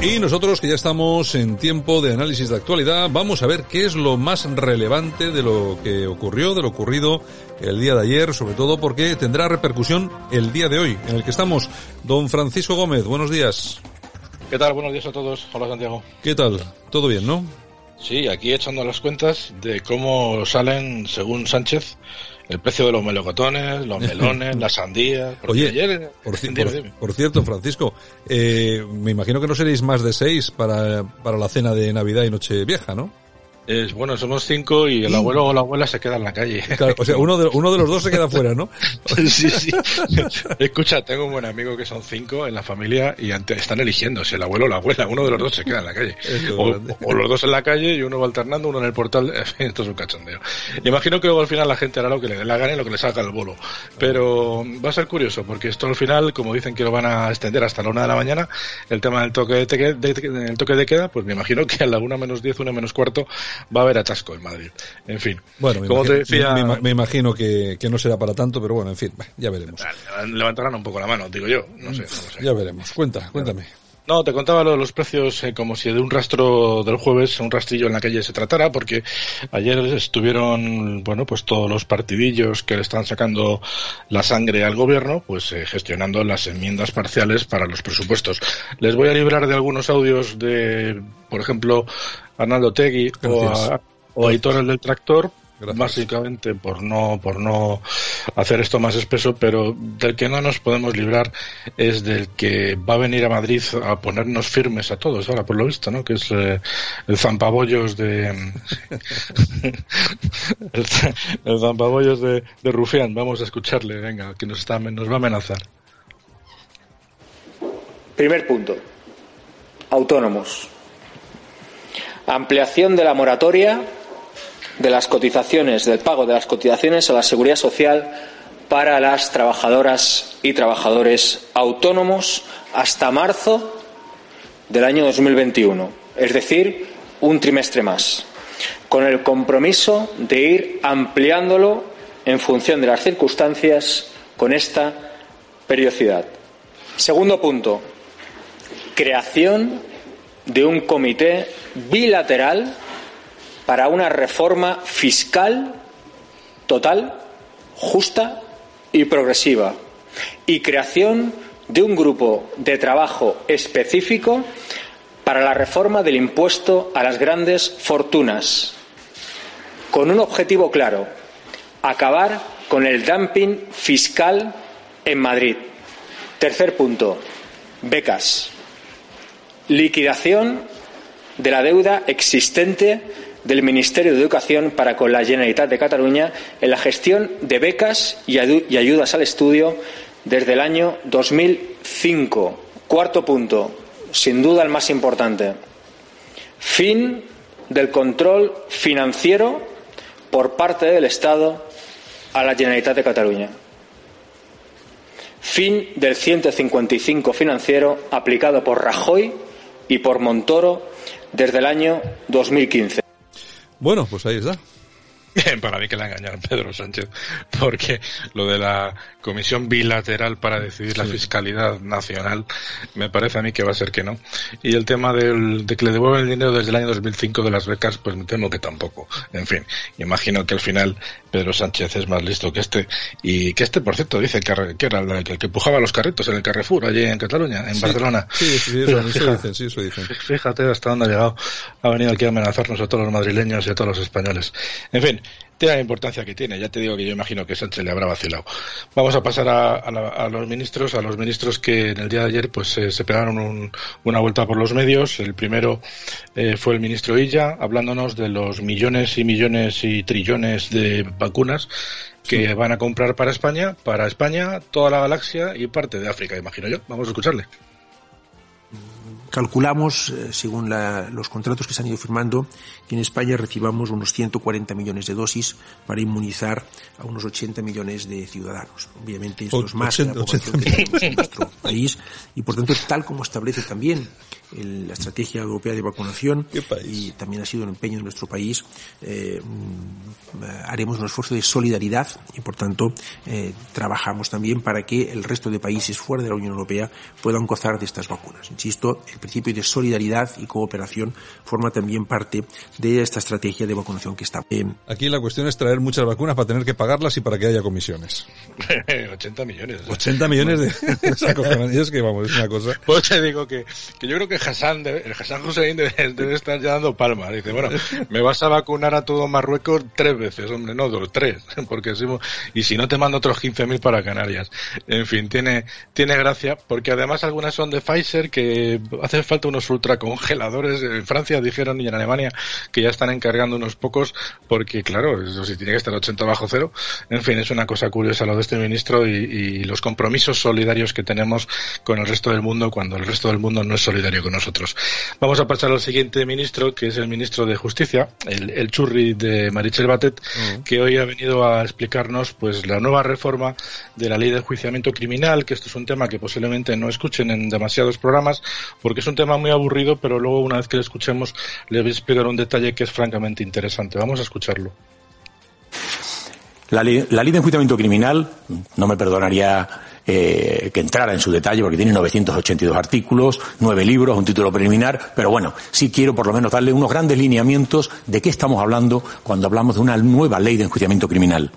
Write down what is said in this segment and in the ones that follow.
Y nosotros que ya estamos en tiempo de análisis de actualidad, vamos a ver qué es lo más relevante de lo que ocurrió, de lo ocurrido el día de ayer, sobre todo porque tendrá repercusión el día de hoy, en el que estamos. Don Francisco Gómez, buenos días. ¿Qué tal? Buenos días a todos. Hola Santiago. ¿Qué tal? ¿Todo bien, no? Sí, aquí echando las cuentas de cómo salen, según Sánchez, el precio de los melocotones, los melones, las sandías. Oye, ayer, por, por, cierto, Francisco, eh, me imagino que no seréis más de seis para, para la cena de Navidad y Nochevieja, ¿no? Es, bueno, somos cinco y el abuelo o la abuela se queda en la calle. o sea, uno de, uno de los dos se queda fuera, ¿no? sí, sí. Escucha, tengo un buen amigo que son cinco en la familia y están eligiendo si el abuelo o la abuela. Uno de los dos se queda en la calle. O, los dos en la calle y uno va alternando, uno en el portal. Esto es un cachondeo. Imagino que luego al final la gente hará lo que le dé la gana y lo que le salga el bolo. Pero va a ser curioso porque esto al final, como dicen que lo van a extender hasta la una de la mañana, el tema del toque de, de, toque de queda, pues me imagino que a la una menos diez, una menos cuarto va a haber atasco en Madrid. En fin. Bueno, como te decía... Me, imagino que, que, no será para tanto, pero bueno, en fin, ya veremos. Levantarán un poco la mano, digo yo. No sé, Ya veremos. Cuenta, cuéntame. No, te contaba lo de los precios eh, como si de un rastro del jueves, un rastrillo en la calle se tratara, porque ayer estuvieron, bueno, pues todos los partidillos que le están sacando la sangre al gobierno, pues eh, gestionando las enmiendas parciales para los presupuestos. Les voy a librar de algunos audios de, por ejemplo, Arnaldo Tegui o a, o el del Tractor, básicamente por no por no hacer esto más espeso pero del que no nos podemos librar es del que va a venir a Madrid a ponernos firmes a todos ahora por lo visto no que es eh, el zampabollos de el, zampabollos de, de, Rufián. Vamos a escucharle venga que nos está nos va a amenazar. Primer punto. Autónomos. Ampliación de la moratoria de las cotizaciones, del pago de las cotizaciones a la seguridad social para las trabajadoras y trabajadores autónomos hasta marzo del año 2021, es decir, un trimestre más, con el compromiso de ir ampliándolo en función de las circunstancias con esta periodicidad. Segundo punto, creación de un comité bilateral para una reforma fiscal total, justa y progresiva y creación de un grupo de trabajo específico para la reforma del impuesto a las grandes fortunas, con un objetivo claro, acabar con el dumping fiscal en Madrid. Tercer punto, becas. Liquidación de la deuda existente del Ministerio de Educación para con la Generalitat de Cataluña en la gestión de becas y ayudas al estudio desde el año 2005. Cuarto punto, sin duda el más importante. Fin del control financiero por parte del Estado a la Generalitat de Cataluña. Fin del 155 financiero aplicado por Rajoy y por Montoro desde el año 2015. Bueno, pues ahí está. Para mí que le engañaron Pedro Sánchez, porque lo de la comisión bilateral para decidir la fiscalidad nacional me parece a mí que va a ser que no. Y el tema del, de que le devuelven el dinero desde el año 2005 de las becas, pues me temo que tampoco. En fin, imagino que al final Pedro Sánchez es más listo que este. Y que este, por cierto, dice que, era el que, empujaba los carritos en el Carrefour, allí en Cataluña, en Barcelona. Sí, sí, eso, dicen, sí, eso dicen. Fíjate hasta dónde ha llegado. Ha venido aquí a amenazarnos a todos los madrileños y a todos los españoles. En fin, tiene la importancia que tiene. Ya te digo que yo imagino que Sánchez le habrá vacilado. Vamos a pasar a, los ministros, a los ministros que en el día de ayer pues se pegaron una vuelta por los medios. El primero eh, fue el ministro Illa, hablándonos de los millones y millones y trillones de vacunas que van a comprar para España, para España, toda la galaxia y parte de África, imagino yo. Vamos a escucharle. Calculamos, eh, según los contratos que se han ido firmando, que en España recibamos unos 140 millones de dosis para inmunizar a unos 80 millones de ciudadanos. Obviamente esto es más que la población que tenemos en nuestro país y, por tanto, tal como establece también la estrategia europea de vacunación y también ha sido un empeño de nuestro país, eh, mm, haremos un esfuerzo de solidaridad y, por tanto, eh, trabajamos también para que el resto de países fuera de la Unión Europea puedan gozar de estas vacunas. Insisto, el principio de solidaridad y cooperación forma también parte de esta estrategia de vacunación que está. Aquí la cuestión es traer muchas vacunas para tener que pagarlas y para que haya comisiones. 80 millones. 80 millones de... es que vamos, es una cosa. Pues te digo que, que yo creo que Hassan, el Hassan Hussein debe, estar ya dando palmas. Dice, bueno, me vas a vacunar a todo Marruecos tres veces, hombre, no, dos, tres, porque si, y si no te mando otros 15.000 para Canarias. En fin, tiene, tiene gracia, porque además algunas son de Pfizer que hace falta unos ultracongeladores. En Francia dijeron y en Alemania que ya están encargando unos pocos porque, claro, eso sí tiene que estar 80 bajo cero. En fin, es una cosa curiosa lo de este ministro y, los compromisos solidarios que tenemos con el resto del mundo cuando el resto del mundo no es solidario con nosotros. Vamos a pasar al siguiente ministro, que es el ministro de Justicia, el, churri de Marichel Batet, mm. que hoy ha venido a explicarnos pues la nueva reforma de la ley de enjuiciamiento criminal, que esto es un tema que posiblemente no escuchen en demasiados programas, porque es un tema muy aburrido, pero luego una vez que lo escuchemos le voy a explicar un detalle que es francamente interesante. Vamos a escucharlo. La ley, de enjuiciamiento criminal, no me perdonaría eh, que entrara en su detalle porque tiene 982 artículos, nueve libros, un título preliminar, pero bueno, sí quiero por lo menos darle unos grandes lineamientos de qué estamos hablando cuando hablamos de una nueva ley de enjuiciamiento criminal.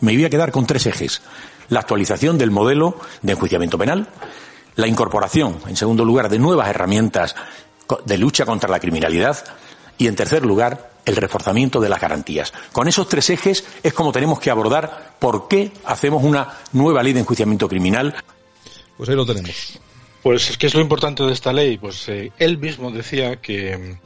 Me voy a quedar con tres ejes. La actualización del modelo de enjuiciamiento penal, la incorporación, en segundo lugar, de nuevas herramientas de lucha contra la criminalidad y, en tercer lugar, el reforzamiento de las garantías. Con esos tres ejes es como tenemos que abordar por qué hacemos una nueva ley de enjuiciamiento criminal. Pues ahí lo tenemos. Pues, ¿qué es lo importante de esta ley? Pues eh, él mismo decía que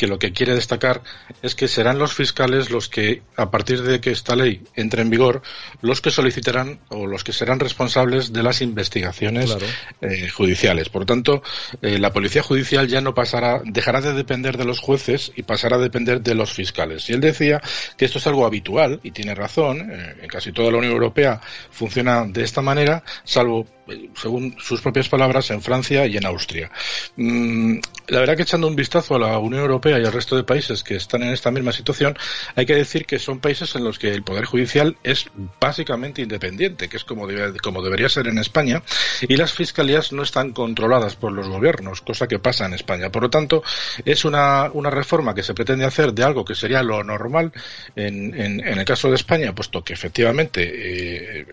que lo que quiere destacar es que serán los fiscales los que, a partir de que esta ley entre en vigor, los que solicitarán o los que serán responsables de las investigaciones eh, judiciales. Por lo tanto, eh, la policía judicial ya no pasará, dejará de depender de los jueces y pasará a depender de los fiscales. Y él decía que esto es algo habitual y tiene razón. Eh, en casi toda la Unión Europea funciona de esta manera, salvo según sus propias palabras, en Francia y en Austria. Mm, la verdad que echando un vistazo a la Unión Europea y al resto de países que están en esta misma situación, hay que decir que son países en los que el Poder Judicial es básicamente independiente, que es como, como debería ser en España, y las fiscalías no están controladas por los gobiernos, cosa que pasa en España. Por lo tanto, es una, una reforma que se pretende hacer de algo que sería lo normal en, en, el caso de España, puesto que efectivamente eh,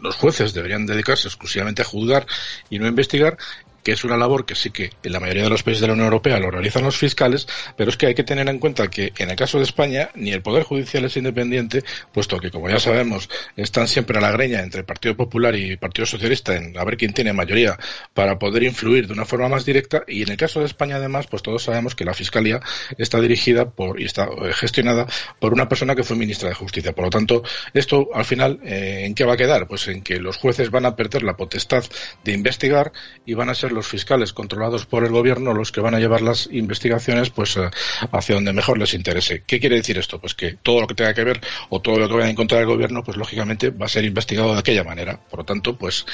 los jueces deberían dedicarse exclusivamente a juzgar y no a investigar que es una labor que sí que en la mayoría de los países de la Unión Europea lo realizan los fiscales, pero es que hay que tener en cuenta que en el caso de España ni el Poder Judicial es independiente, puesto que, como ya sabemos, están siempre a la greña entre el Partido Popular y Partido Socialista en a ver quién tiene mayoría para poder influir de una forma más directa, y en el caso de España, además, pues todos sabemos que la Fiscalía está dirigida por y está eh, gestionada por una persona que fue ministra de Justicia. Por lo tanto, esto al final, eh, ¿en qué va a quedar? Pues en que los jueces van a perder la potestad de investigar y van a ser los fiscales controlados por el gobierno los que van a llevar las investigaciones pues eh, hacia donde mejor les interese. ¿Qué quiere decir esto? Pues que todo lo que tenga que ver o todo lo que vaya a encontrar el gobierno pues lógicamente va a ser investigado de aquella manera. Por lo tanto, pues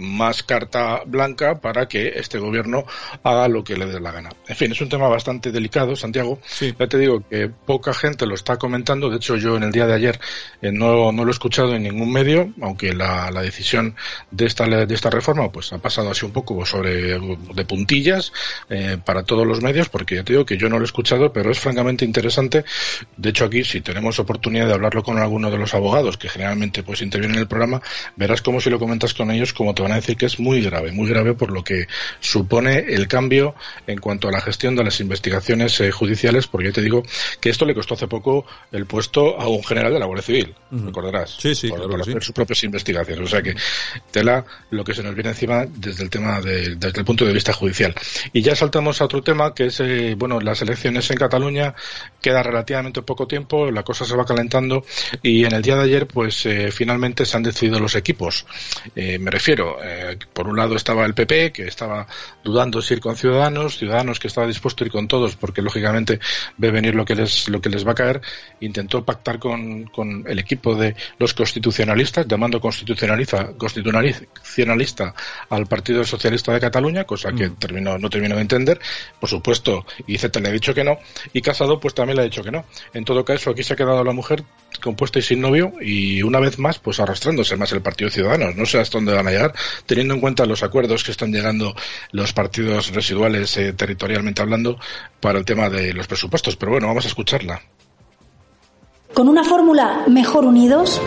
más carta blanca para que este gobierno haga lo que le dé la gana. En fin, es un tema bastante delicado, Santiago. Ya te digo que poca gente lo está comentando. De hecho, yo en el día de ayer eh, no, no, lo he escuchado en ningún medio, aunque la, la, decisión de esta, de esta reforma pues ha pasado así un poco sobre de puntillas eh, para todos los medios, porque ya te digo que yo no lo he escuchado, pero es francamente interesante. De hecho, aquí, si tenemos oportunidad de hablarlo con alguno de los abogados que generalmente pues intervienen en el programa, verás cómo si lo comentas con ellos, cómo te van van a decir que es muy grave, muy grave por lo que supone el cambio en cuanto a la gestión de las investigaciones eh, judiciales, porque yo te digo que esto le costó hace poco el puesto a un general de la Guardia Civil, recordarás, sí, sí, por, hacer sus propias investigaciones. O sea que tela lo que se nos viene encima desde el tema de, desde el punto de vista judicial. Y ya saltamos a otro tema que es, eh, bueno, las elecciones en Cataluña queda relativamente poco tiempo, la cosa se va calentando y en el día de ayer, pues eh, finalmente se han decidido los equipos. Eh, me refiero, eh, por un lado estaba el PP, que estaba dudando si ir con Ciudadanos, Ciudadanos que estaba dispuesto a ir con todos, porque lógicamente ve venir lo que les, lo que les va a caer, intentó pactar con, con el equipo de los constitucionalistas, llamando constitucionalista, constitucionalista al Partido Socialista de Cataluña, cosa que mm. terminó, no terminó de entender. Por supuesto, Iceta le ha dicho que no, y Casado pues también le ha dicho que no. En todo caso, aquí se ha quedado la mujer compuesta y sin novio, y una vez más, pues arrastrándose más el Partido Ciudadanos. No sé hasta dónde van a llegar, teniendo en cuenta los acuerdos que están llegando los partidos residuales eh, territorialmente hablando para el tema de los presupuestos. Pero bueno, vamos a escucharla. Con una fórmula mejor unidos,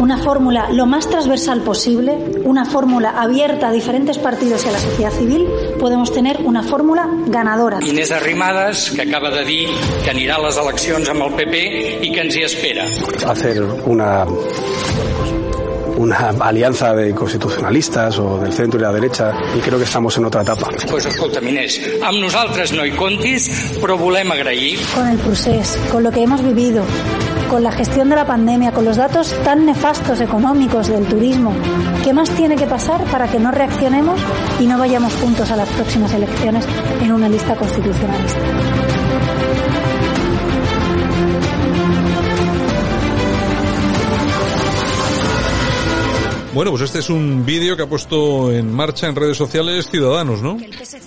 una fórmula lo más transversal posible, una fórmula abierta a diferentes partidos y a la sociedad civil, podemos tener una fórmula ganadora. Inés Arrimadas, que acaba de dir que anirà a les eleccions amb el PP i que ens hi espera. Hacer una una alianza de constitucionalistas o del centro y la derecha y creo que estamos en otra etapa. Pues escolta, Inés, amb nosaltres no hi contis, però volem agrair... Con el procés, con lo que hemos vivido, con la gestión de la pandemia, con los datos tan nefastos económicos del turismo, ¿qué más tiene que pasar para que no reaccionemos y no vayamos juntos a las próximas elecciones en una lista constitucionalista? Bueno, pues este es un vídeo que ha puesto en marcha en redes sociales Ciudadanos, ¿no?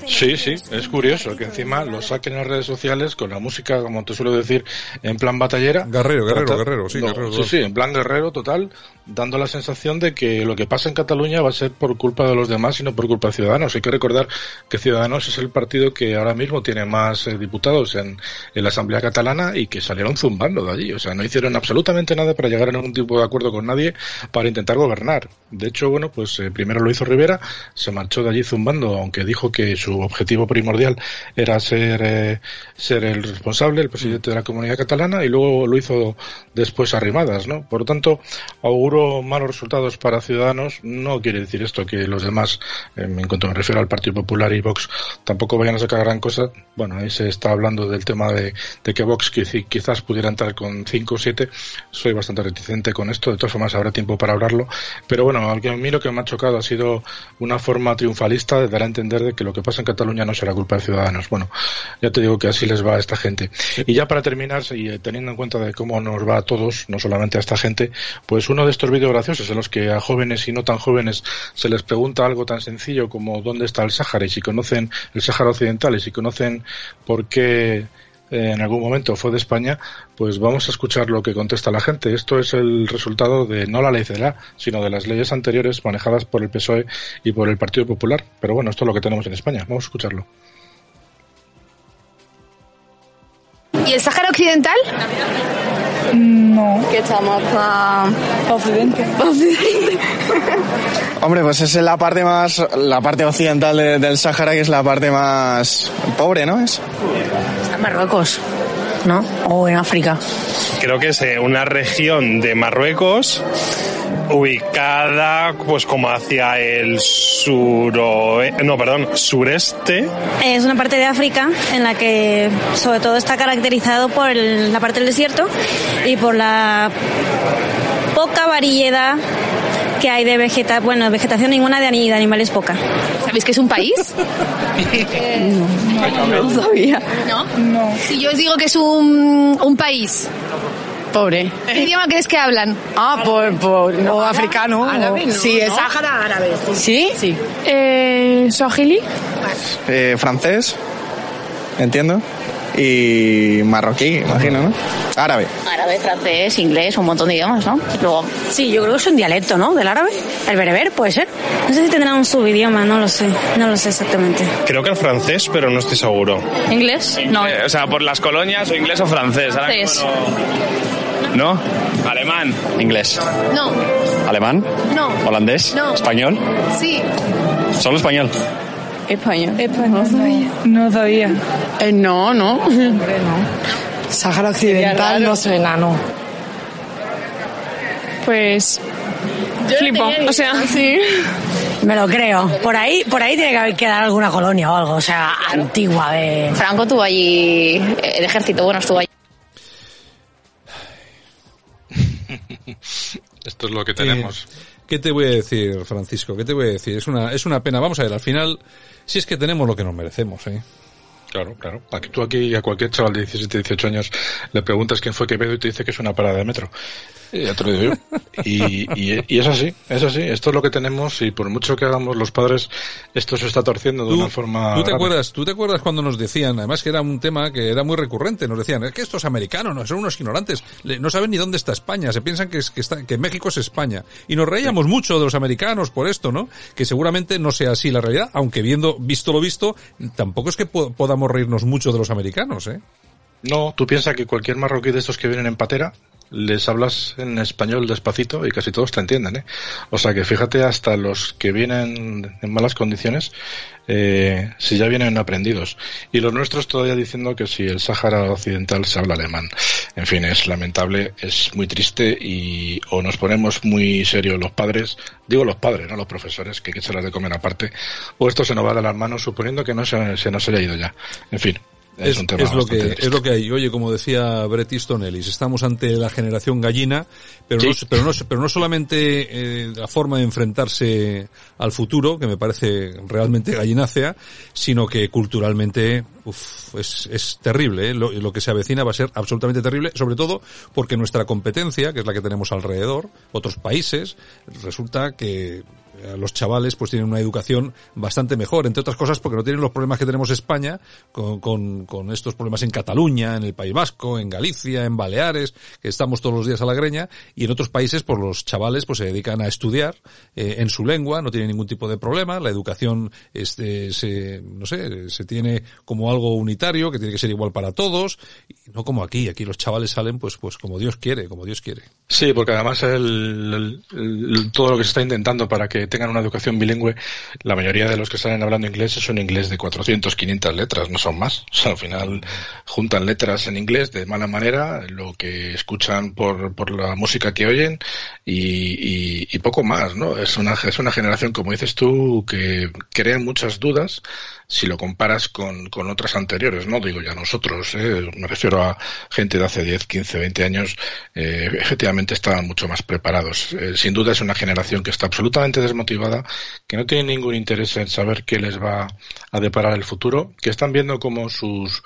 Sí, sí, es curioso que encima lo saquen en redes sociales con la música, como te suelo decir, en plan batallera. Guerrero, guerrero, guerrero, sí, guerrero. Sí, sí, en plan guerrero total, dando la sensación de que lo que pasa en Cataluña va a ser por culpa de los demás y no por culpa de Ciudadanos. Hay que recordar que Ciudadanos es el partido que ahora mismo tiene más eh, diputados en, en, la Asamblea Catalana y que salieron zumbando de allí. O sea, no hicieron absolutamente nada para llegar a ningún tipo de acuerdo con nadie para intentar gobernar. De hecho, bueno, pues eh, primero lo hizo Rivera, se marchó de allí zumbando, aunque dijo que su objetivo primordial era ser, eh, ser el responsable, el presidente de la comunidad catalana, y luego lo hizo después arrimadas, ¿no? Por lo tanto, auguro malos resultados para Ciudadanos. No quiere decir esto que los demás, eh, en cuanto me refiero al Partido Popular y Vox, tampoco vayan a sacar gran cosa. Bueno, ahí se está hablando del tema de, de que Vox quizás pudiera entrar con 5 o 7. Soy bastante reticente con esto, de todas formas habrá tiempo para hablarlo. Pero bueno, a mí lo que me ha chocado ha sido una forma triunfalista de dar a entender de que lo que pasa en Cataluña no será culpa de Ciudadanos. Bueno, ya te digo que así les va a esta gente. Y ya para terminar, y teniendo en cuenta de cómo nos va a todos, no solamente a esta gente, pues uno de estos vídeos graciosos en los que a jóvenes y no tan jóvenes se les pregunta algo tan sencillo como dónde está el Sáhara y si conocen el Sáhara Occidental y si conocen por qué en algún momento fue de España, pues vamos a escuchar lo que contesta la gente. Esto es el resultado de no la ley CELA, sino de las leyes anteriores manejadas por el PSOE y por el Partido Popular. Pero bueno, esto es lo que tenemos en España. Vamos a escucharlo. ¿Y el Sáhara Occidental? No. Que estamos para Occidente. Occidente. Hombre, pues es la parte más, la parte occidental del Sáhara, que es la parte más pobre, ¿no? Es. Marruecos, ¿no? O en África. Creo que es eh, una región de Marruecos ubicada pues como hacia el sur no perdón sureste es una parte de África en la que sobre todo está caracterizado por la parte del desierto y por la poca variedad que hay de vegetación, bueno, vegetación ninguna de, de animales poca. ¿Sabéis que es un país? no, no, no, sabía. ¿No? No. Si yo os digo que es un, un país. Pobre. ¿Qué idioma crees que hablan? Ah, por, por no, africano. Árabe, no, sí, es Sáhara árabe. ¿Sí? Sí. Eh, ¿Swahili? Eh, francés. Entiendo y marroquí, imagino, ¿no? Árabe. Árabe, francés, inglés, un montón de idiomas, ¿no? Luego, sí, yo creo que es un dialecto, ¿no? Del árabe. El bereber, puede ser. No sé si tendrá un subidioma, no lo sé. No lo sé exactamente. Creo que el francés, pero no estoy seguro. ¿Inglés? No. Eh, o sea, por las colonias, o inglés o francés. Francés. ¿No? Alemán. Inglés. No. ¿Alemán? No. ¿Holandés? No. ¿Español? Sí. ¿Solo español? Español. Español. No sabía. Eh, no, no. no. Sáhara Occidental no suena, no. Pues flipo, o sea, sí. Me lo creo. Por ahí, por ahí tiene que haber quedado alguna colonia o algo, o sea, antigua de. Franco tuvo allí, el ejército bueno estuvo allí. Esto es lo que tenemos. ¿Qué te voy a decir, Francisco? ¿Qué te voy a decir? Es una, es una pena. Vamos a ver, al final, si es que tenemos lo que nos merecemos, ¿eh? Claro, claro. Aquí, tú aquí a cualquier chaval de 17, 18 años le preguntas quién fue Quevedo y te dice que es una parada de metro. Y ya te lo digo yo. Y, y, y, es así, es así. Esto es lo que tenemos y por mucho que hagamos los padres, esto se está torciendo de ¿Tú, una forma... ¿tú te, grave. acuerdas, ¿Tú te acuerdas cuando nos decían, además que era un tema que era muy recurrente, nos decían, es que estos americanos no son unos ignorantes, no saben ni dónde está España, se piensan que, es, que, está, que México es España. Y nos reíamos mucho de los americanos por esto, ¿no? Que seguramente no sea así la realidad, aunque viendo, visto lo visto, tampoco es que po- podamos reírnos mucho de los americanos, ¿eh? No, tú piensas que cualquier marroquí de estos que vienen en patera, les hablas en español despacito y casi todos te entienden, ¿eh? O sea que fíjate hasta los que vienen en malas condiciones, eh, si ya vienen aprendidos. Y los nuestros todavía diciendo que si el Sáhara Occidental se habla alemán. En fin, es lamentable, es muy triste y o nos ponemos muy serios los padres, digo los padres, no los profesores, que hay que echarles de comer aparte, o esto se nos va de las manos suponiendo que no se, se nos haya ido ya. En fin. Es, lo que triste. es lo que hay. Oye, como decía Bret Easton Ellis, estamos ante la generación gallina, pero no, pero no, pero no solamente eh, la forma de enfrentarse al futuro, que me parece realmente gallinácea, sino que culturalmente uf, es, es terrible. ¿eh? Lo, lo que se avecina va a ser absolutamente terrible, sobre todo porque nuestra competencia, que es la que tenemos alrededor, otros países, resulta que los chavales pues tienen una educación bastante mejor, entre otras cosas porque no tienen los problemas que tenemos España con, con, con estos problemas en Cataluña, en el País Vasco, en Galicia, en Baleares, que estamos todos los días a la greña, y en otros países pues los chavales pues se dedican a estudiar eh, en su lengua, no tienen ningún tipo de problema, la educación este, se, no sé, se tiene como algo unitario, que tiene que ser igual para todos, y no como aquí, aquí los chavales salen pues pues como Dios quiere, como Dios quiere. Sí, porque además el, el- el- todo lo que se está intentando para que tengan una educación bilingüe, la mayoría de los que salen hablando inglés es un inglés de 400, 500 letras, no son más. Al final juntan letras en inglés de mala manera, lo que escuchan por, por la música que oyen y, y- poco más, ¿no? Es una, es una generación, como dices tú, que crea muchas dudas si lo comparas con, con otras anteriores, no digo ya nosotros, ¿eh? me refiero a gente de hace 10, 15, 20 años, eh, efectivamente estaban mucho más preparados. Eh, sin duda es una generación que está absolutamente desmotivada, que no tiene ningún interés en saber qué les va a deparar el futuro, que están viendo como sus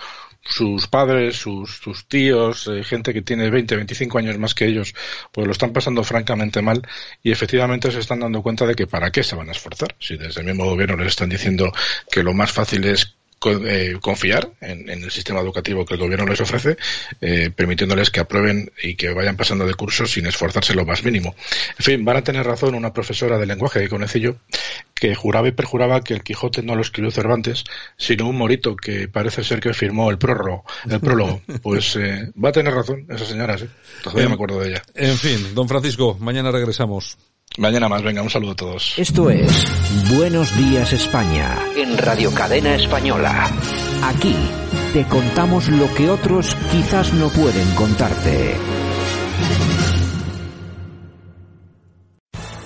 sus padres, sus, sus tíos, eh, gente que tiene 20, 25 años más que ellos, pues lo están pasando francamente mal y efectivamente se están dando cuenta de que para qué se van a esforzar. Si desde el mismo gobierno les están diciendo que lo más fácil es eh, confiar en, el sistema educativo que el gobierno les ofrece, eh, permitiéndoles que aprueben y que vayan pasando de cursos sin esforzarse lo más mínimo. En fin, van a tener razón una profesora de lenguaje que conocí yo, que juraba y perjuraba que el Quijote no lo escribió Cervantes, sino un morito que parece ser que firmó el prólogo. El prólogo. Pues eh, va a tener razón esa señora, sí. Todavía En- me acuerdo de ella. En fin, don Francisco, mañana regresamos. Mañana más, venga, un saludo a todos. Esto es Buenos Días España en Radio Cadena Española. Aquí te contamos lo que otros quizás no pueden contarte.